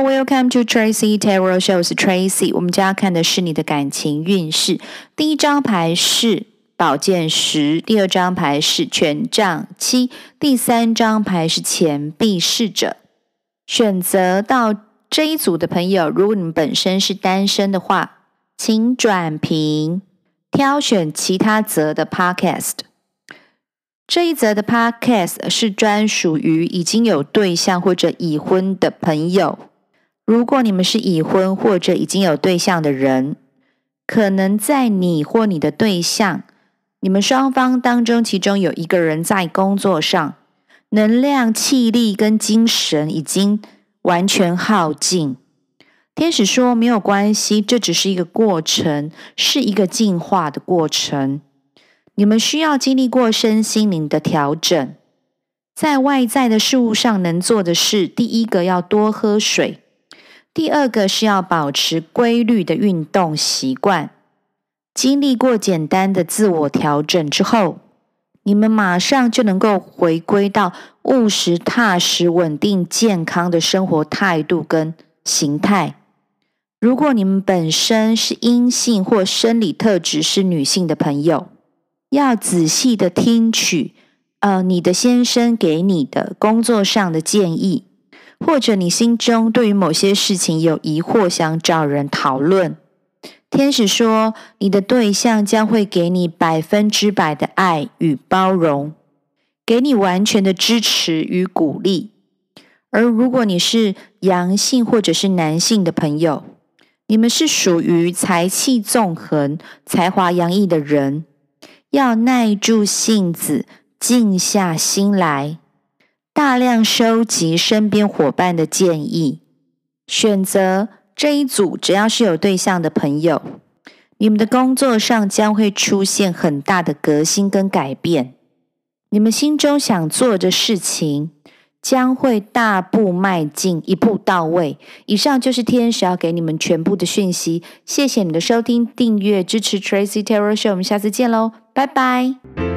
Welcome to Tracy Tarot Shows. Tracy，我们将要看的是你的感情运势。第一张牌是宝剑十，第二张牌是权杖七，第三张牌是钱币侍者。选择到这一组的朋友，如果你们本身是单身的话，请转屏，挑选其他则的 Podcast。这一则的 podcast 是专属于已经有对象或者已婚的朋友。如果你们是已婚或者已经有对象的人，可能在你或你的对象，你们双方当中，其中有一个人在工作上能量、气力跟精神已经完全耗尽。天使说没有关系，这只是一个过程，是一个进化的过程。你们需要经历过身心灵的调整，在外在的事物上能做的事，第一个要多喝水，第二个是要保持规律的运动习惯。经历过简单的自我调整之后，你们马上就能够回归到务实、踏实、稳定、健康的生活态度跟形态。如果你们本身是阴性或生理特质是女性的朋友，要仔细的听取，呃，你的先生给你的工作上的建议，或者你心中对于某些事情有疑惑，想找人讨论。天使说，你的对象将会给你百分之百的爱与包容，给你完全的支持与鼓励。而如果你是阳性或者是男性的朋友，你们是属于才气纵横、才华洋溢的人。要耐住性子，静下心来，大量收集身边伙伴的建议，选择这一组。只要是有对象的朋友，你们的工作上将会出现很大的革新跟改变。你们心中想做的事情将会大步迈进，一步到位。以上就是天使要给你们全部的讯息。谢谢你的收听、订阅、支持 Tracy Tarot Show，我们下次见喽。拜拜。